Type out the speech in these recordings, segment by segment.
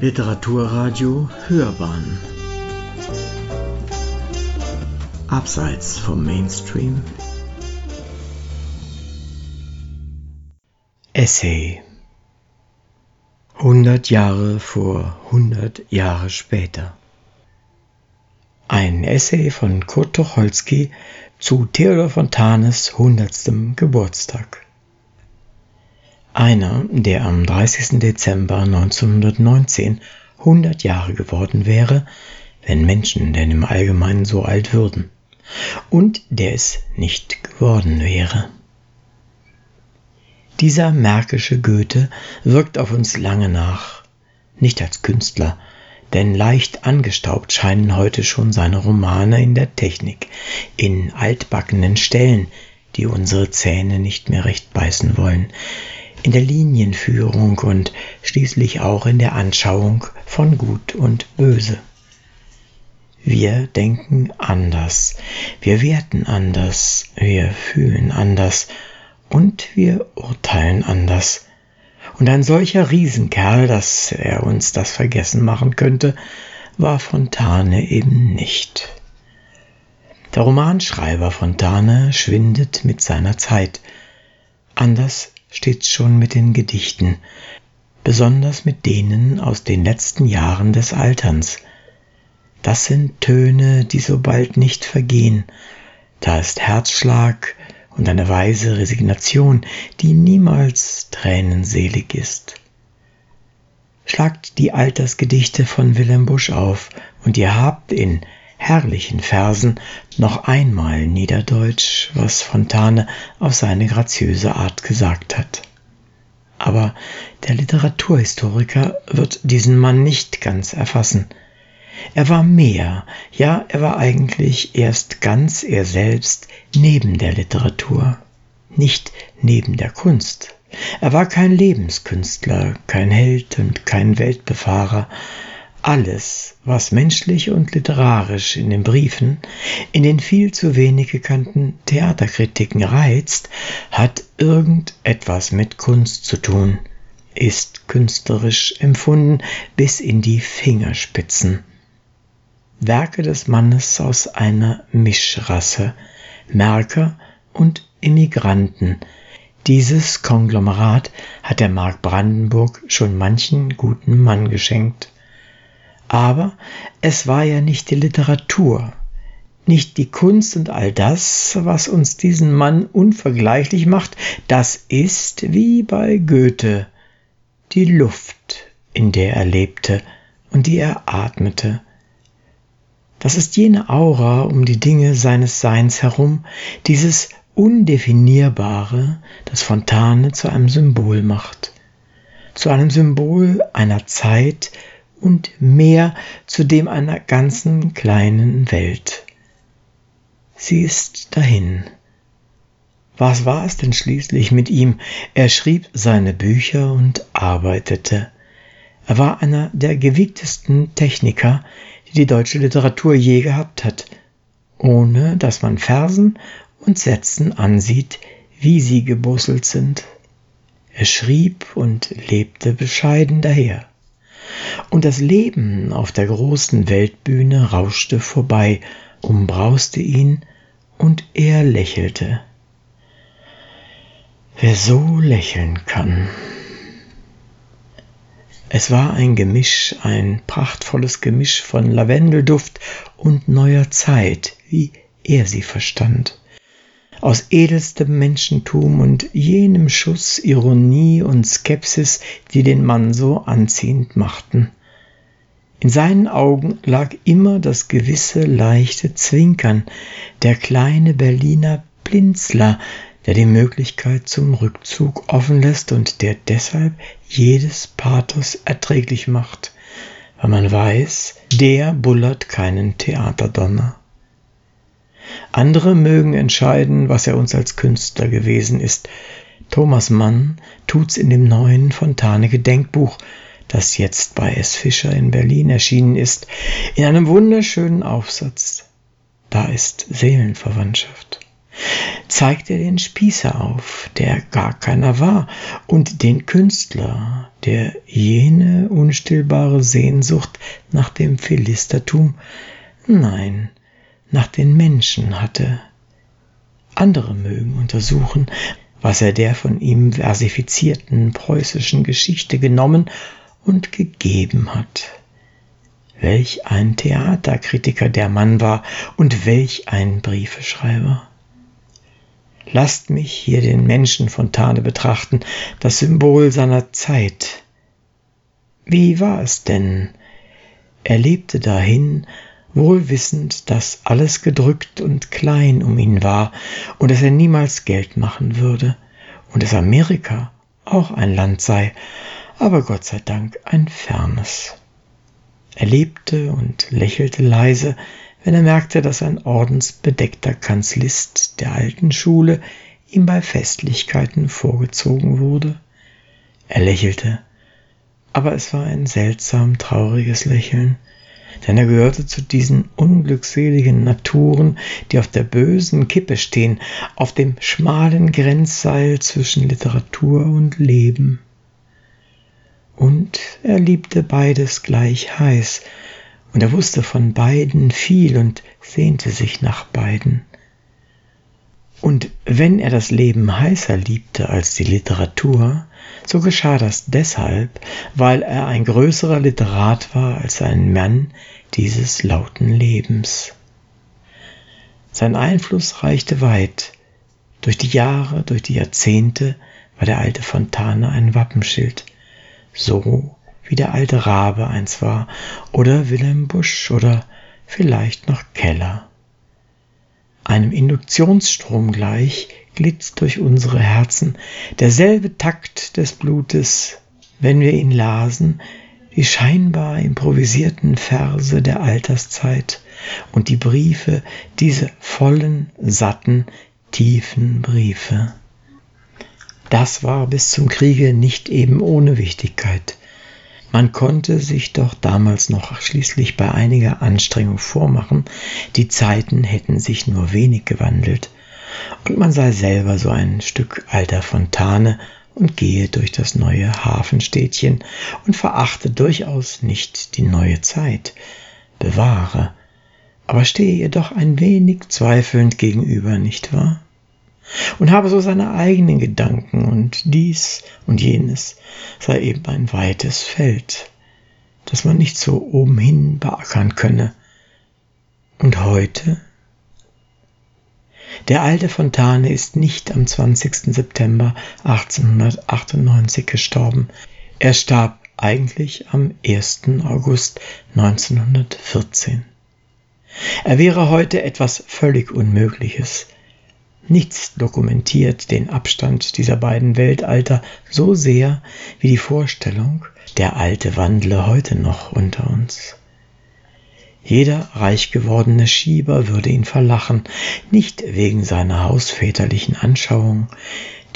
Literaturradio Hörbahn. Abseits vom Mainstream. Essay. 100 Jahre vor 100 Jahre später. Ein Essay von Kurt Tucholsky zu Theodor Fontanes 100. Geburtstag einer, der am 30. Dezember 1919 100 Jahre geworden wäre, wenn Menschen denn im Allgemeinen so alt würden, und der es nicht geworden wäre. Dieser märkische Goethe wirkt auf uns lange nach, nicht als Künstler, denn leicht angestaubt scheinen heute schon seine Romane in der Technik, in altbackenen Stellen, die unsere Zähne nicht mehr recht beißen wollen, in der Linienführung und schließlich auch in der Anschauung von Gut und Böse. Wir denken anders, wir werten anders, wir fühlen anders und wir urteilen anders. Und ein solcher Riesenkerl, dass er uns das vergessen machen könnte, war Fontane eben nicht. Der Romanschreiber Fontane schwindet mit seiner Zeit. Anders steht's schon mit den Gedichten, besonders mit denen aus den letzten Jahren des Alterns. Das sind Töne, die so bald nicht vergehen. Da ist Herzschlag und eine weise Resignation, die niemals tränenselig ist. Schlagt die Altersgedichte von Wilhelm Busch auf und ihr habt in herrlichen Versen noch einmal niederdeutsch, was Fontane auf seine graziöse Art gesagt hat. Aber der Literaturhistoriker wird diesen Mann nicht ganz erfassen. Er war mehr, ja, er war eigentlich erst ganz er selbst neben der Literatur, nicht neben der Kunst. Er war kein Lebenskünstler, kein Held und kein Weltbefahrer, alles, was menschlich und literarisch in den Briefen, in den viel zu wenig gekannten Theaterkritiken reizt, hat irgendetwas mit Kunst zu tun, ist künstlerisch empfunden bis in die Fingerspitzen. Werke des Mannes aus einer Mischrasse, Merker und Immigranten. Dieses Konglomerat hat der Mark Brandenburg schon manchen guten Mann geschenkt. Aber es war ja nicht die Literatur, nicht die Kunst und all das, was uns diesen Mann unvergleichlich macht, das ist wie bei Goethe die Luft, in der er lebte und die er atmete. Das ist jene Aura um die Dinge seines Seins herum, dieses Undefinierbare, das Fontane zu einem Symbol macht, zu einem Symbol einer Zeit, und mehr zu dem einer ganzen kleinen Welt. Sie ist dahin. Was war es denn schließlich mit ihm? Er schrieb seine Bücher und arbeitete. Er war einer der gewiegtesten Techniker, die die deutsche Literatur je gehabt hat, ohne dass man Versen und Sätzen ansieht, wie sie gebusselt sind. Er schrieb und lebte bescheiden daher und das Leben auf der großen Weltbühne rauschte vorbei, umbrauste ihn, und er lächelte. Wer so lächeln kann. Es war ein Gemisch, ein prachtvolles Gemisch von Lavendelduft und neuer Zeit, wie er sie verstand aus edelstem Menschentum und jenem Schuss Ironie und Skepsis, die den Mann so anziehend machten. In seinen Augen lag immer das gewisse leichte Zwinkern, der kleine Berliner Blinzler, der die Möglichkeit zum Rückzug offen lässt und der deshalb jedes Pathos erträglich macht, weil man weiß, der bullert keinen Theaterdonner. Andere mögen entscheiden, was er uns als Künstler gewesen ist. Thomas Mann tut's in dem neuen Fontane Gedenkbuch, das jetzt bei S. Fischer in Berlin erschienen ist, in einem wunderschönen Aufsatz. Da ist Seelenverwandtschaft. zeigt er den Spießer auf, der gar keiner war, und den Künstler, der jene unstillbare Sehnsucht nach dem Philistertum, nein, nach den Menschen hatte. Andere mögen untersuchen, was er der von ihm versifizierten preußischen Geschichte genommen und gegeben hat. Welch ein Theaterkritiker der Mann war und welch ein Briefeschreiber. Lasst mich hier den Menschen Fontane betrachten, das Symbol seiner Zeit. Wie war es denn? Er lebte dahin, wohl wissend, dass alles gedrückt und klein um ihn war und dass er niemals Geld machen würde und dass Amerika auch ein Land sei, aber Gott sei Dank ein fernes. Er lebte und lächelte leise, wenn er merkte, dass ein ordensbedeckter Kanzlist der alten Schule ihm bei Festlichkeiten vorgezogen wurde. Er lächelte, aber es war ein seltsam trauriges Lächeln, denn er gehörte zu diesen unglückseligen Naturen, die auf der bösen Kippe stehen, auf dem schmalen Grenzseil zwischen Literatur und Leben. Und er liebte beides gleich heiß, und er wusste von beiden viel und sehnte sich nach beiden. Und wenn er das Leben heißer liebte als die Literatur, so geschah das deshalb, weil er ein größerer Literat war als ein Mann dieses lauten Lebens. Sein Einfluss reichte weit. Durch die Jahre, durch die Jahrzehnte war der alte Fontane ein Wappenschild, so wie der alte Rabe eins war, oder Wilhelm Busch oder vielleicht noch Keller. Einem Induktionsstrom gleich glitt durch unsere Herzen derselbe Takt des Blutes, wenn wir ihn lasen, die scheinbar improvisierten Verse der Alterszeit und die Briefe, diese vollen, satten, tiefen Briefe. Das war bis zum Kriege nicht eben ohne Wichtigkeit. Man konnte sich doch damals noch schließlich bei einiger Anstrengung vormachen, die Zeiten hätten sich nur wenig gewandelt, und man sei selber so ein Stück alter Fontane und gehe durch das neue Hafenstädtchen und verachte durchaus nicht die neue Zeit, bewahre, aber stehe ihr doch ein wenig zweifelnd gegenüber, nicht wahr? Und habe so seine eigenen Gedanken und dies und jenes sei eben ein weites Feld, das man nicht so obenhin beackern könne. Und heute? Der alte Fontane ist nicht am 20. September 1898 gestorben. Er starb eigentlich am 1. August 1914. Er wäre heute etwas völlig Unmögliches, Nichts dokumentiert den Abstand dieser beiden Weltalter so sehr wie die Vorstellung, der Alte wandle heute noch unter uns. Jeder reich gewordene Schieber würde ihn verlachen, nicht wegen seiner hausväterlichen Anschauung,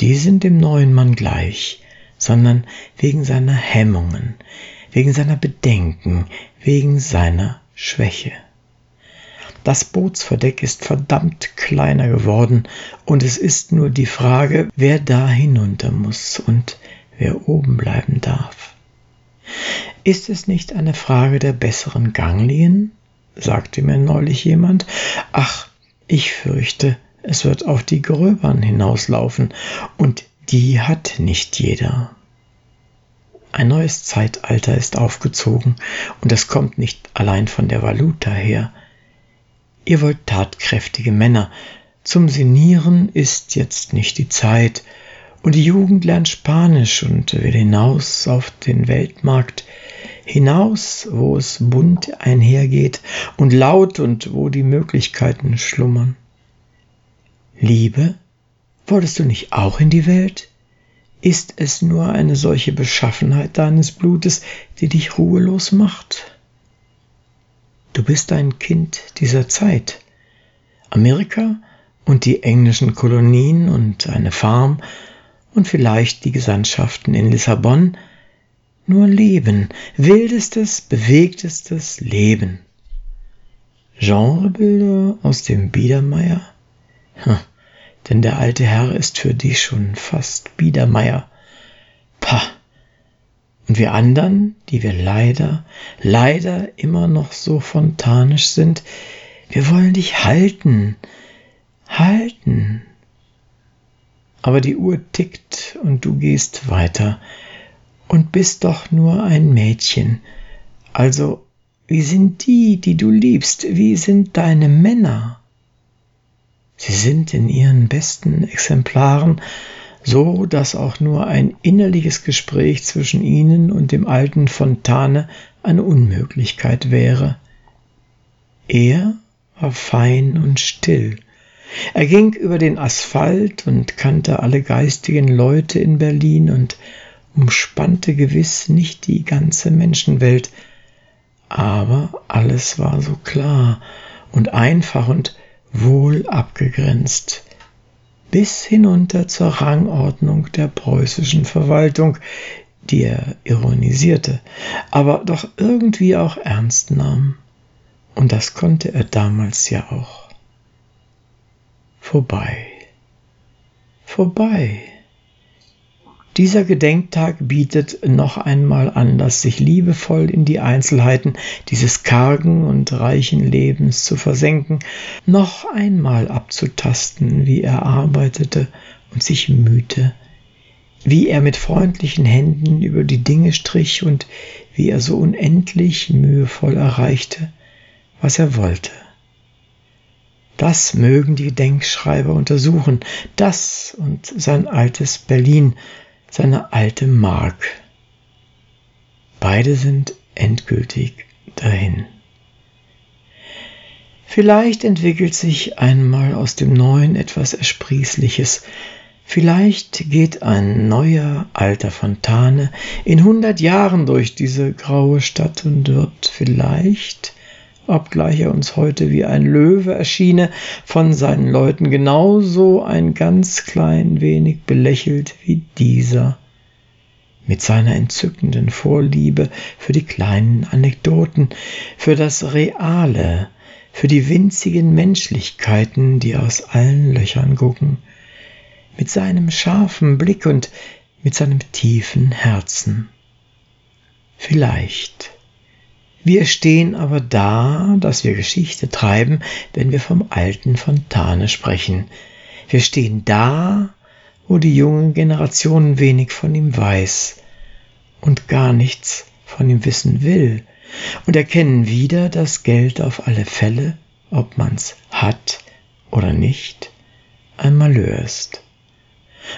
die sind dem neuen Mann gleich, sondern wegen seiner Hemmungen, wegen seiner Bedenken, wegen seiner Schwäche. Das Bootsverdeck ist verdammt kleiner geworden und es ist nur die Frage, wer da hinunter muss und wer oben bleiben darf. Ist es nicht eine Frage der besseren Ganglien? sagte mir neulich jemand. Ach, ich fürchte, es wird auf die Gröbern hinauslaufen, und die hat nicht jeder. Ein neues Zeitalter ist aufgezogen, und es kommt nicht allein von der Valuta her, Ihr wollt tatkräftige Männer. Zum Sinieren ist jetzt nicht die Zeit. Und die Jugend lernt Spanisch und will hinaus auf den Weltmarkt, hinaus, wo es bunt einhergeht und laut und wo die Möglichkeiten schlummern. Liebe, wolltest du nicht auch in die Welt? Ist es nur eine solche Beschaffenheit deines Blutes, die dich ruhelos macht? Du bist ein Kind dieser Zeit. Amerika und die englischen Kolonien und eine Farm und vielleicht die Gesandtschaften in Lissabon. Nur Leben, wildestes, bewegtestes Leben. Genrebilder aus dem Biedermeier? denn der alte Herr ist für dich schon fast Biedermeier. Pah! Und wir anderen, die wir leider, leider immer noch so fontanisch sind, wir wollen dich halten, halten. Aber die Uhr tickt und du gehst weiter und bist doch nur ein Mädchen. Also, wie sind die, die du liebst? Wie sind deine Männer? Sie sind in ihren besten Exemplaren, so dass auch nur ein innerliches Gespräch zwischen ihnen und dem alten Fontane eine Unmöglichkeit wäre. Er war fein und still. Er ging über den Asphalt und kannte alle geistigen Leute in Berlin und umspannte gewiss nicht die ganze Menschenwelt, aber alles war so klar und einfach und wohl abgegrenzt, bis hinunter zur Rangordnung der preußischen Verwaltung, die er ironisierte, aber doch irgendwie auch ernst nahm. Und das konnte er damals ja auch. Vorbei. Vorbei. Dieser Gedenktag bietet noch einmal Anlass, sich liebevoll in die Einzelheiten dieses kargen und reichen Lebens zu versenken, noch einmal abzutasten, wie er arbeitete und sich mühte, wie er mit freundlichen Händen über die Dinge strich und wie er so unendlich mühevoll erreichte, was er wollte. Das mögen die Denkschreiber untersuchen, das und sein altes Berlin, seine alte Mark. Beide sind endgültig dahin. Vielleicht entwickelt sich einmal aus dem Neuen etwas Ersprießliches. Vielleicht geht ein neuer alter Fontane in hundert Jahren durch diese graue Stadt und wird vielleicht obgleich er uns heute wie ein Löwe erschiene, von seinen Leuten genauso ein ganz klein wenig belächelt wie dieser. Mit seiner entzückenden Vorliebe für die kleinen Anekdoten, für das Reale, für die winzigen Menschlichkeiten, die aus allen Löchern gucken, mit seinem scharfen Blick und mit seinem tiefen Herzen. Vielleicht wir stehen aber da, dass wir Geschichte treiben, wenn wir vom alten Fontane sprechen. Wir stehen da, wo die junge Generation wenig von ihm weiß und gar nichts von ihm wissen will und erkennen wieder, dass Geld auf alle Fälle, ob man's hat oder nicht, ein Malheur ist.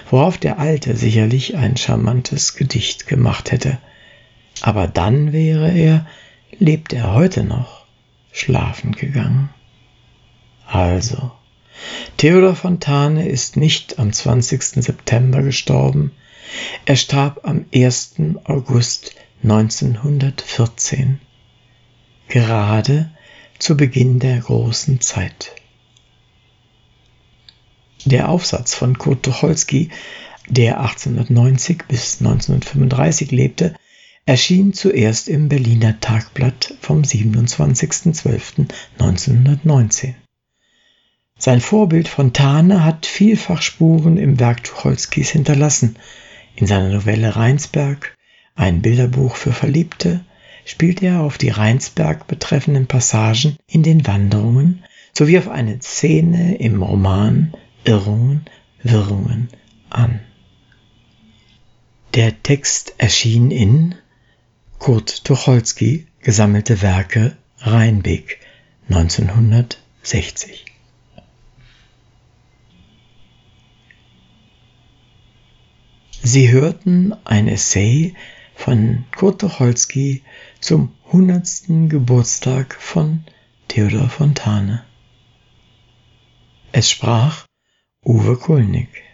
Worauf der Alte sicherlich ein charmantes Gedicht gemacht hätte. Aber dann wäre er, lebt er heute noch schlafen gegangen. Also, Theodor Fontane ist nicht am 20. September gestorben, er starb am 1. August 1914, gerade zu Beginn der großen Zeit. Der Aufsatz von Kurt Tucholsky, der 1890 bis 1935 lebte, erschien zuerst im Berliner Tagblatt vom 27.12.1919. Sein Vorbild Fontane hat vielfach Spuren im Werk Tucholskys hinterlassen. In seiner Novelle Rheinsberg, ein Bilderbuch für Verliebte, spielt er auf die Rheinsberg betreffenden Passagen in den Wanderungen sowie auf eine Szene im Roman Irrungen, Wirrungen an. Der Text erschien in Kurt Tucholsky Gesammelte Werke Rheinbeck 1960 Sie hörten ein Essay von Kurt Tucholsky zum 100. Geburtstag von Theodor Fontane. Es sprach Uwe Kulnig.